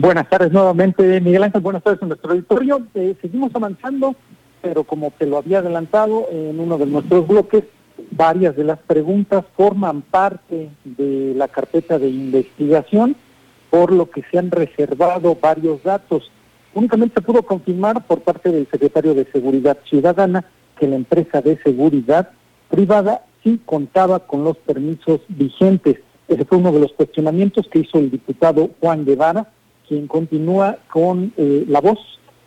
Buenas tardes nuevamente, Miguel Ángel. Buenas tardes en nuestro auditorio. Eh, seguimos avanzando, pero como te lo había adelantado en uno de nuestros bloques, varias de las preguntas forman parte de la carpeta de investigación, por lo que se han reservado varios datos. Únicamente se pudo confirmar por parte del secretario de Seguridad Ciudadana que la empresa de seguridad privada sí contaba con los permisos vigentes. Ese fue uno de los cuestionamientos que hizo el diputado Juan Guevara quien continúa con eh, la voz,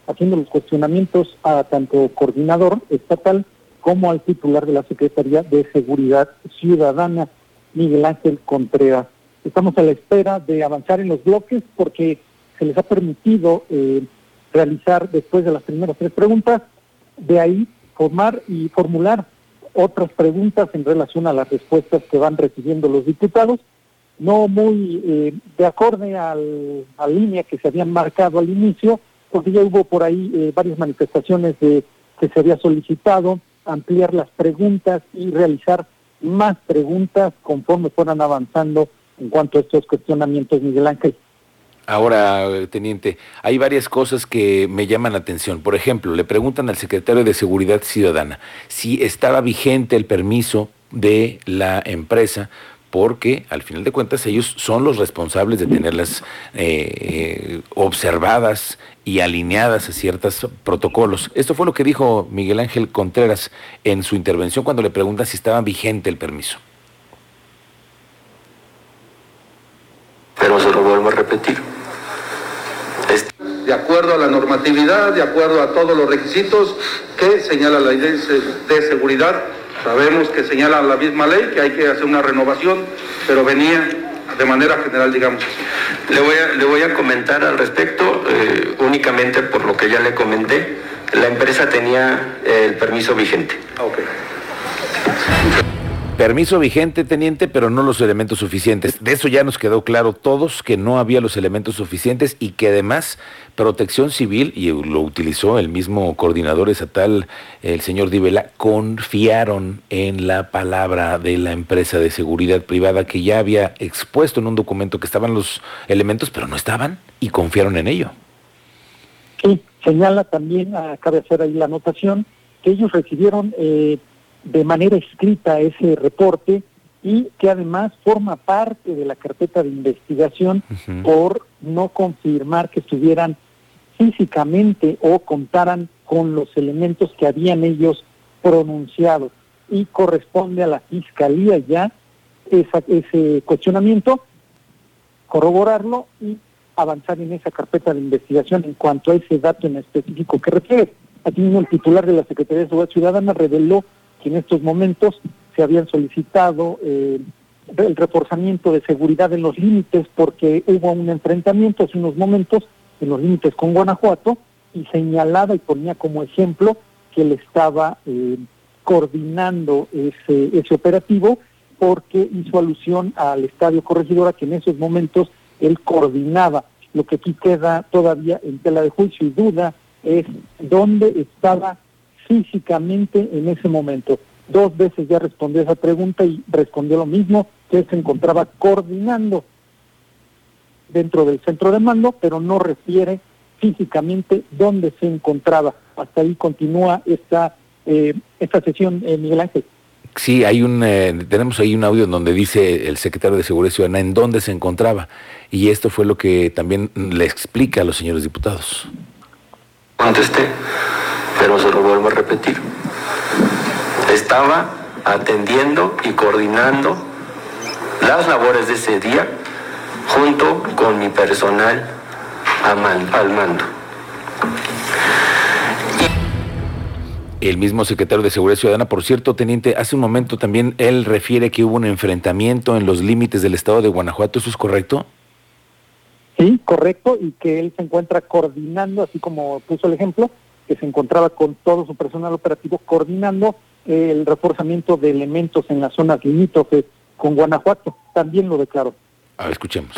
haciendo los cuestionamientos a tanto coordinador estatal como al titular de la Secretaría de Seguridad Ciudadana, Miguel Ángel Contreras. Estamos a la espera de avanzar en los bloques porque se les ha permitido eh, realizar después de las primeras tres preguntas, de ahí formar y formular otras preguntas en relación a las respuestas que van recibiendo los diputados no muy eh, de acorde al, a la línea que se habían marcado al inicio, porque ya hubo por ahí eh, varias manifestaciones de que se había solicitado ampliar las preguntas y realizar más preguntas conforme fueran avanzando en cuanto a estos cuestionamientos, Miguel Ángel. Ahora, teniente, hay varias cosas que me llaman la atención. Por ejemplo, le preguntan al secretario de Seguridad Ciudadana si estaba vigente el permiso de la empresa porque al final de cuentas ellos son los responsables de tenerlas eh, observadas y alineadas a ciertos protocolos. Esto fue lo que dijo Miguel Ángel Contreras en su intervención cuando le preguntan si estaba vigente el permiso. Pero se lo vuelvo a repetir. De acuerdo a la normatividad, de acuerdo a todos los requisitos que señala la ley de seguridad Sabemos que señala la misma ley que hay que hacer una renovación, pero venía de manera general, digamos. Le voy a, le voy a comentar al respecto, eh, únicamente por lo que ya le comenté, la empresa tenía el permiso vigente. Ah, okay. Permiso vigente, teniente, pero no los elementos suficientes. De eso ya nos quedó claro todos que no había los elementos suficientes y que además Protección Civil, y lo utilizó el mismo coordinador estatal, el señor Divela, confiaron en la palabra de la empresa de seguridad privada que ya había expuesto en un documento que estaban los elementos, pero no estaban y confiaron en ello. Sí, señala también, cabe hacer ahí la anotación, que ellos recibieron... Eh, de manera escrita ese reporte y que además forma parte de la carpeta de investigación por no confirmar que estuvieran físicamente o contaran con los elementos que habían ellos pronunciado y corresponde a la fiscalía ya ese cuestionamiento, corroborarlo y avanzar en esa carpeta de investigación en cuanto a ese dato en específico que refiere. Aquí mismo el titular de la Secretaría de Seguridad Ciudadana reveló que en estos momentos se habían solicitado eh, el reforzamiento de seguridad en los límites porque hubo un enfrentamiento hace unos momentos en los límites con Guanajuato y señalaba y ponía como ejemplo que él estaba eh, coordinando ese, ese operativo porque hizo alusión al Estadio Corregidora que en esos momentos él coordinaba. Lo que aquí queda todavía en tela de juicio y duda es dónde estaba físicamente en ese momento. Dos veces ya respondió esa pregunta y respondió lo mismo, que se encontraba coordinando dentro del centro de mando, pero no refiere físicamente dónde se encontraba. Hasta ahí continúa esta, eh, esta sesión, eh, Miguel Ángel. Sí, hay un, eh, tenemos ahí un audio en donde dice el secretario de Seguridad Ciudadana en dónde se encontraba. Y esto fue lo que también le explica a los señores diputados. Contesté pero se lo vuelvo a repetir. Estaba atendiendo y coordinando las labores de ese día junto con mi personal al mando. El mismo secretario de Seguridad Ciudadana, por cierto, teniente, hace un momento también él refiere que hubo un enfrentamiento en los límites del estado de Guanajuato, ¿eso es correcto? Sí, correcto, y que él se encuentra coordinando, así como puso el ejemplo, que se encontraba con todo su personal operativo coordinando el reforzamiento de elementos en las zonas limítrofes con Guanajuato. También lo declaró. A ver, escuchemos.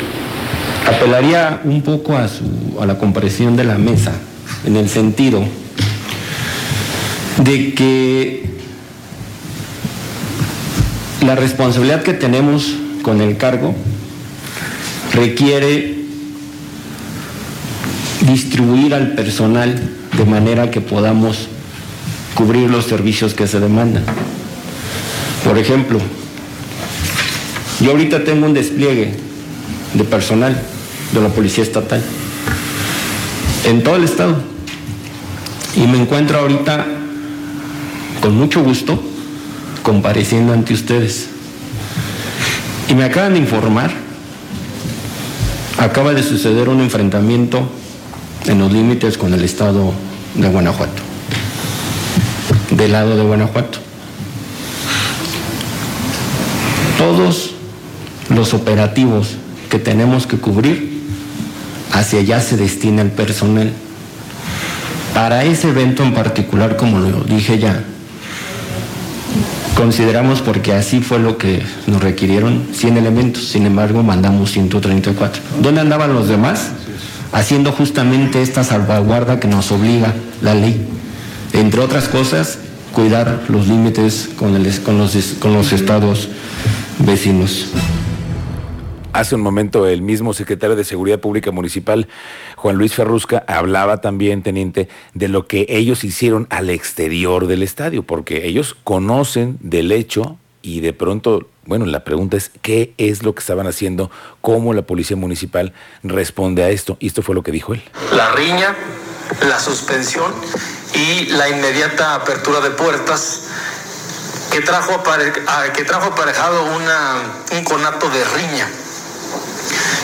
Apelaría un poco a, su, a la comprensión de la mesa, en el sentido de que la responsabilidad que tenemos con el cargo requiere distribuir al personal de manera que podamos cubrir los servicios que se demandan. Por ejemplo, yo ahorita tengo un despliegue de personal de la Policía Estatal en todo el estado y me encuentro ahorita con mucho gusto compareciendo ante ustedes. Y me acaban de informar, acaba de suceder un enfrentamiento en los límites con el estado de Guanajuato, del lado de Guanajuato. Todos los operativos que tenemos que cubrir, hacia allá se destina el personal. Para ese evento en particular, como lo dije ya, consideramos porque así fue lo que nos requirieron 100 elementos, sin embargo mandamos 134. ¿Dónde andaban los demás? Haciendo justamente esta salvaguarda que nos obliga la ley. Entre otras cosas, cuidar los límites con, los, con los estados vecinos. Hace un momento el mismo secretario de Seguridad Pública Municipal, Juan Luis Ferrusca, hablaba también, teniente, de lo que ellos hicieron al exterior del estadio, porque ellos conocen del hecho y de pronto, bueno, la pregunta es, ¿qué es lo que estaban haciendo? ¿Cómo la Policía Municipal responde a esto? Y esto fue lo que dijo él. La riña, la suspensión y la inmediata apertura de puertas que trajo, que trajo aparejado una, un conato de riña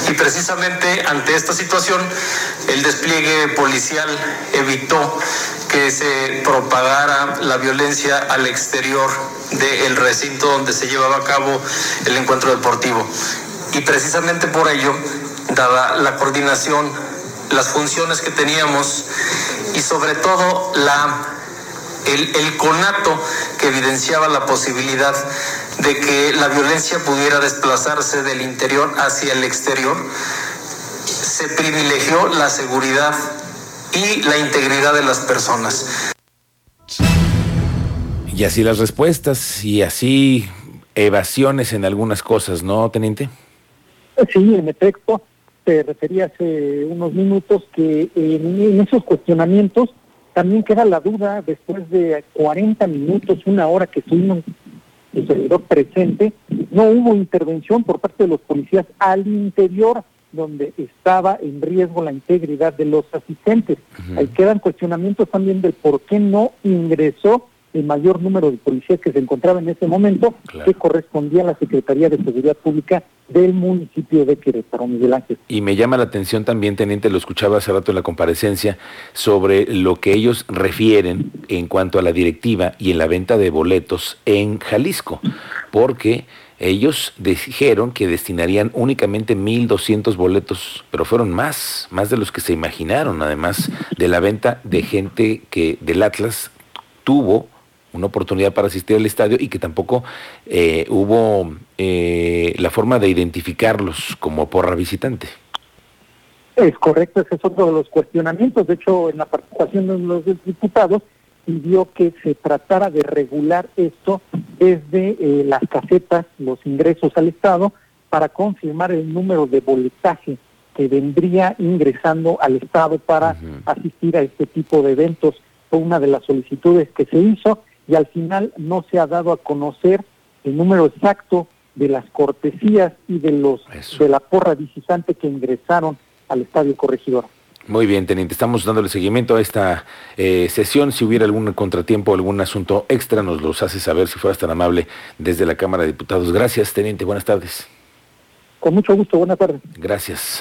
y precisamente ante esta situación el despliegue policial evitó que se propagara la violencia al exterior del recinto donde se llevaba a cabo el encuentro deportivo. Y precisamente por ello, dada la coordinación, las funciones que teníamos y sobre todo la el, conato que evidenciaba la posibilidad de que la violencia pudiera desplazarse del interior hacia el exterior, se privilegió la seguridad y la integridad de las personas. Y así las respuestas y así evasiones en algunas cosas, ¿no, teniente? Sí, en efecto, te refería hace unos minutos que en esos cuestionamientos también queda la duda, después de 40 minutos, una hora que estuvimos el servidor presente, no hubo intervención por parte de los policías al interior donde estaba en riesgo la integridad de los asistentes. Ahí quedan cuestionamientos también del por qué no ingresó el mayor número de policías que se encontraba en ese momento, que correspondía a la Secretaría de Seguridad Pública del municipio de Querétaro, Miguel Ángel. Y me llama la atención también, teniente, lo escuchaba hace rato en la comparecencia, sobre lo que ellos refieren en cuanto a la directiva y en la venta de boletos en Jalisco, porque ellos dijeron que destinarían únicamente 1.200 boletos, pero fueron más, más de los que se imaginaron, además de la venta de gente que del Atlas tuvo una oportunidad para asistir al estadio y que tampoco eh, hubo eh, la forma de identificarlos como porra visitante. Es correcto, ese es otro de los cuestionamientos. De hecho, en la participación de los diputados pidió que se tratara de regular esto desde eh, las casetas, los ingresos al Estado, para confirmar el número de boletaje que vendría ingresando al Estado para asistir a este tipo de eventos. Fue una de las solicitudes que se hizo y al final no se ha dado a conocer el número exacto de las cortesías y de los de la porra visitante que ingresaron al estadio corregidor. Muy bien, teniente, estamos dándole seguimiento a esta eh, sesión. Si hubiera algún contratiempo, algún asunto extra, nos los hace saber si fueras tan amable desde la Cámara de Diputados. Gracias, teniente, buenas tardes. Con mucho gusto, buenas tardes. Gracias.